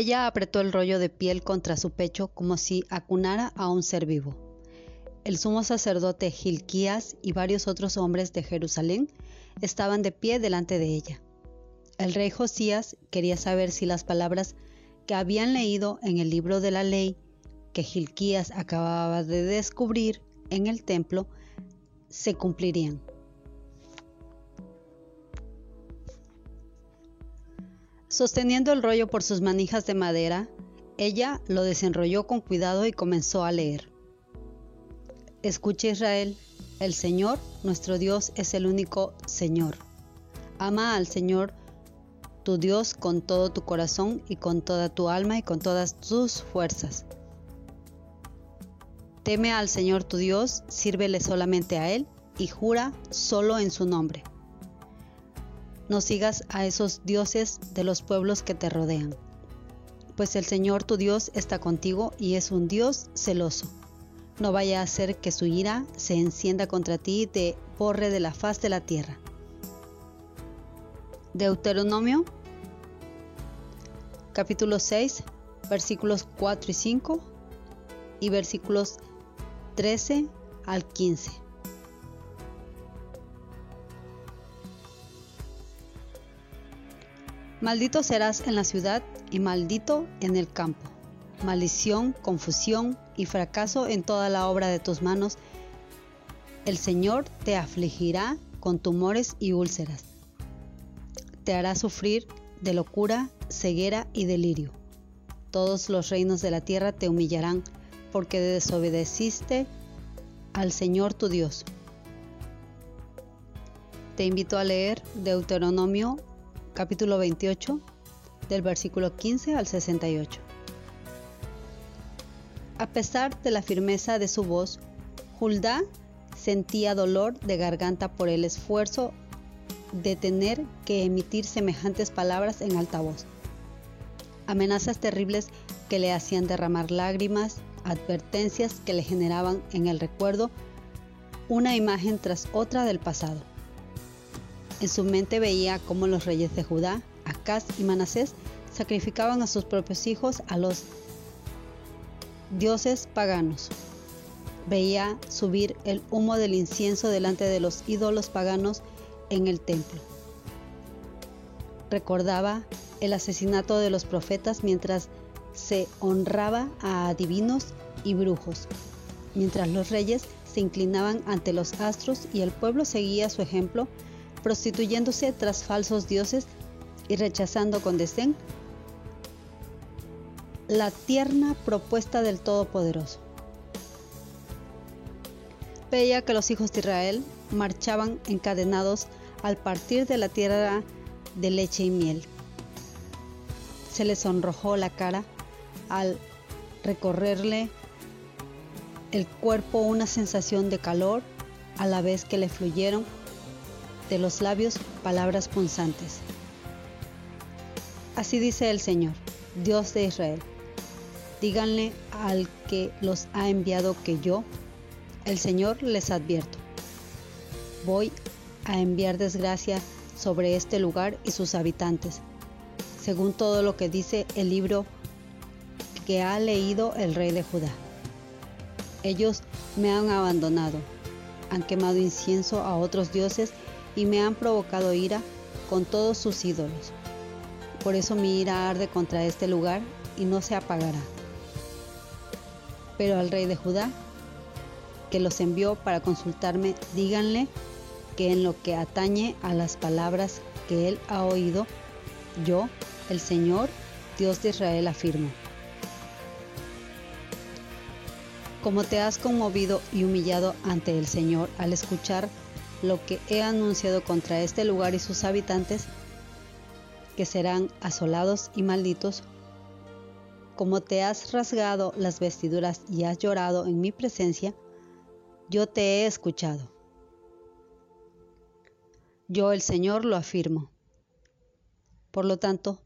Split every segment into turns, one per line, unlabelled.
Ella apretó el rollo de piel contra su pecho como si acunara a un ser vivo. El sumo sacerdote Gilquías y varios otros hombres de Jerusalén estaban de pie delante de ella. El rey Josías quería saber si las palabras que habían leído en el libro de la ley que Gilquías acababa de descubrir en el templo se cumplirían. Sosteniendo el rollo por sus manijas de madera, ella lo desenrolló con cuidado y comenzó a leer. Escucha Israel, el Señor, nuestro Dios, es el único Señor. Ama al Señor tu Dios con todo tu corazón y con toda tu alma y con todas tus fuerzas. Teme al Señor tu Dios, sírvele solamente a Él y jura solo en su nombre no sigas a esos dioses de los pueblos que te rodean, pues el Señor tu Dios está contigo y es un Dios celoso. No vaya a hacer que su ira se encienda contra ti y te borre de la faz de la tierra. Deuteronomio capítulo 6 versículos 4 y 5 y versículos 13 al 15. Maldito serás en la ciudad y maldito en el campo. Maldición, confusión y fracaso en toda la obra de tus manos. El Señor te afligirá con tumores y úlceras. Te hará sufrir de locura, ceguera y delirio. Todos los reinos de la tierra te humillarán porque desobedeciste al Señor tu Dios. Te invito a leer Deuteronomio capítulo 28, del versículo 15 al 68. A pesar de la firmeza de su voz, Hulda sentía dolor de garganta por el esfuerzo de tener que emitir semejantes palabras en alta voz. Amenazas terribles que le hacían derramar lágrimas, advertencias que le generaban en el recuerdo una imagen tras otra del pasado. En su mente veía cómo los reyes de Judá, Acaz y Manasés sacrificaban a sus propios hijos a los dioses paganos. Veía subir el humo del incienso delante de los ídolos paganos en el templo. Recordaba el asesinato de los profetas mientras se honraba a adivinos y brujos, mientras los reyes se inclinaban ante los astros y el pueblo seguía su ejemplo prostituyéndose tras falsos dioses y rechazando con desdén la tierna propuesta del Todopoderoso. Veía que los hijos de Israel marchaban encadenados al partir de la tierra de leche y miel. Se les sonrojó la cara al recorrerle el cuerpo una sensación de calor a la vez que le fluyeron de los labios palabras punzantes. Así dice el Señor, Dios de Israel. Díganle al que los ha enviado que yo, el Señor, les advierto. Voy a enviar desgracia sobre este lugar y sus habitantes, según todo lo que dice el libro que ha leído el rey de Judá. Ellos me han abandonado, han quemado incienso a otros dioses y me han provocado ira con todos sus ídolos. Por eso mi ira arde contra este lugar y no se apagará. Pero al rey de Judá, que los envió para consultarme, díganle que en lo que atañe a las palabras que él ha oído, yo, el Señor, Dios de Israel, afirmo. Como te has conmovido y humillado ante el Señor al escuchar lo que he anunciado contra este lugar y sus habitantes, que serán asolados y malditos, como te has rasgado las vestiduras y has llorado en mi presencia, yo te he escuchado. Yo el Señor lo afirmo. Por lo tanto,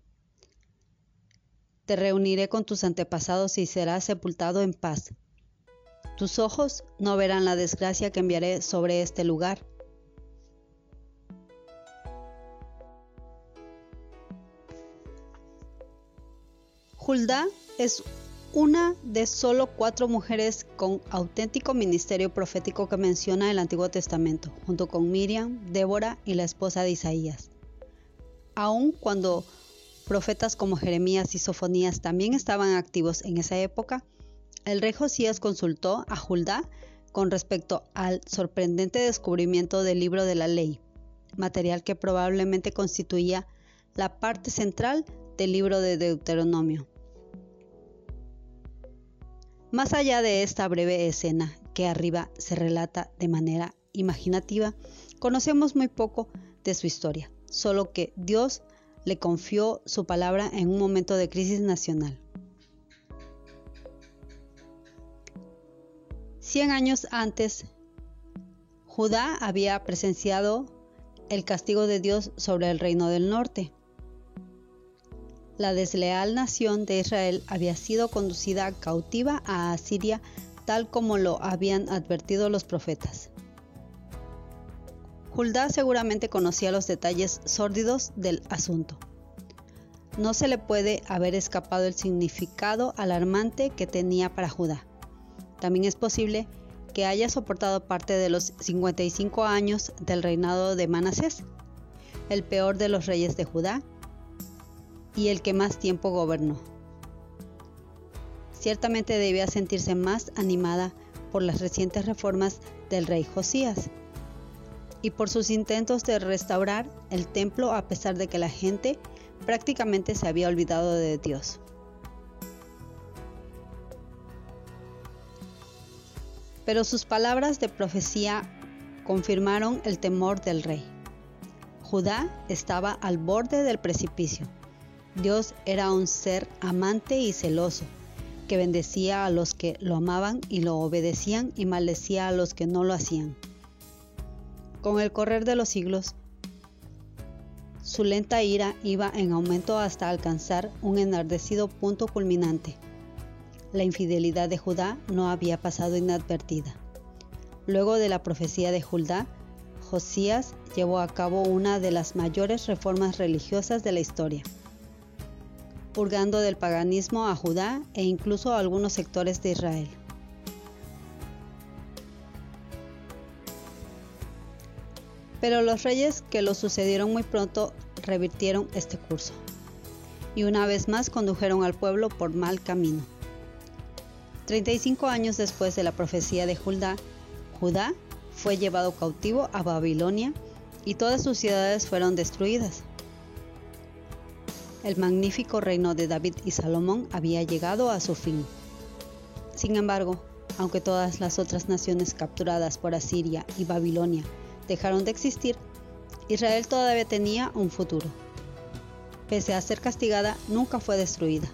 te reuniré con tus antepasados y serás sepultado en paz. Tus ojos no verán la desgracia que enviaré sobre este lugar. Hulda es una de solo cuatro mujeres con auténtico ministerio profético que menciona el Antiguo Testamento, junto con Miriam, Débora y la esposa de Isaías. Aun cuando profetas como Jeremías y Sofonías también estaban activos en esa época, el rey Josías consultó a Hulda con respecto al sorprendente descubrimiento del libro de la ley, material que probablemente constituía la parte central del libro de Deuteronomio. Más allá de esta breve escena que arriba se relata de manera imaginativa, conocemos muy poco de su historia, solo que Dios le confió su palabra en un momento de crisis nacional. Cien años antes, Judá había presenciado el castigo de Dios sobre el reino del norte. La desleal nación de Israel había sido conducida cautiva a Asiria tal como lo habían advertido los profetas. Judá seguramente conocía los detalles sórdidos del asunto. No se le puede haber escapado el significado alarmante que tenía para Judá. También es posible que haya soportado parte de los 55 años del reinado de Manasés, el peor de los reyes de Judá, y el que más tiempo gobernó. Ciertamente debía sentirse más animada por las recientes reformas del rey Josías y por sus intentos de restaurar el templo a pesar de que la gente prácticamente se había olvidado de Dios. Pero sus palabras de profecía confirmaron el temor del rey. Judá estaba al borde del precipicio Dios era un ser amante y celoso, que bendecía a los que lo amaban y lo obedecían y maldecía a los que no lo hacían. Con el correr de los siglos, su lenta ira iba en aumento hasta alcanzar un enardecido punto culminante. La infidelidad de Judá no había pasado inadvertida. Luego de la profecía de Judá, Josías llevó a cabo una de las mayores reformas religiosas de la historia purgando del paganismo a Judá e incluso a algunos sectores de Israel. Pero los reyes que lo sucedieron muy pronto revirtieron este curso y una vez más condujeron al pueblo por mal camino. 35 años después de la profecía de Judá, Judá fue llevado cautivo a Babilonia y todas sus ciudades fueron destruidas el magnífico reino de David y Salomón había llegado a su fin. Sin embargo, aunque todas las otras naciones capturadas por Asiria y Babilonia dejaron de existir, Israel todavía tenía un futuro. Pese a ser castigada, nunca fue destruida.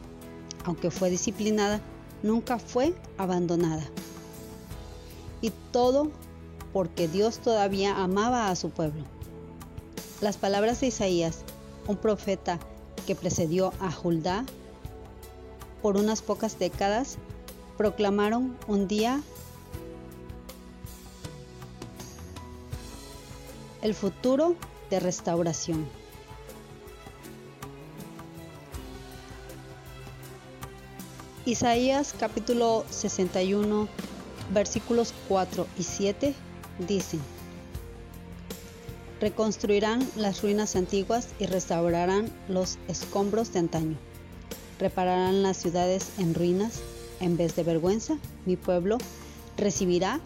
Aunque fue disciplinada, nunca fue abandonada. Y todo porque Dios todavía amaba a su pueblo. Las palabras de Isaías, un profeta que precedió a Judá por unas pocas décadas, proclamaron un día el futuro de restauración. Isaías capítulo 61 versículos 4 y 7 dicen, Reconstruirán las ruinas antiguas y restaurarán los escombros de antaño. Repararán las ciudades en ruinas. En vez de vergüenza, mi pueblo recibirá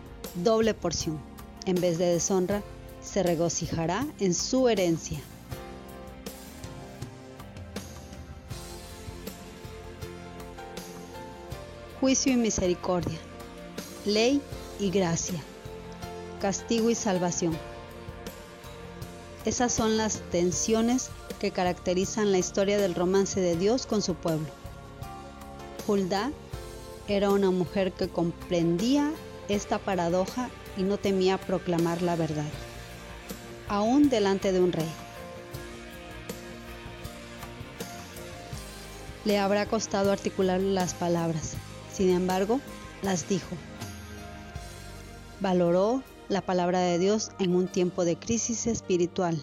doble porción. En vez de deshonra, se regocijará en su herencia. Juicio y misericordia. Ley y gracia. Castigo y salvación Esas son las tensiones que caracterizan la historia del romance de Dios con su pueblo. Hulda era una mujer que comprendía esta paradoja y no temía proclamar la verdad, aún delante de un rey. Le habrá costado articular las palabras, sin embargo, las dijo. Valoró la palabra de Dios en un tiempo de crisis espiritual.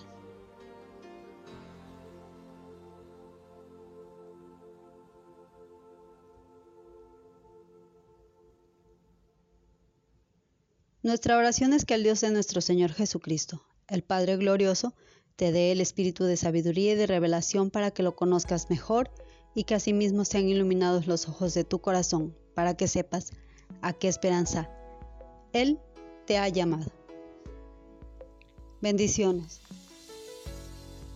Nuestra oración es que el Dios de nuestro Señor Jesucristo, el Padre Glorioso, te dé el espíritu de sabiduría y de revelación para que lo conozcas mejor y que asimismo sean iluminados los ojos de tu corazón, para que sepas a qué esperanza Él te ha llamado. Bendiciones.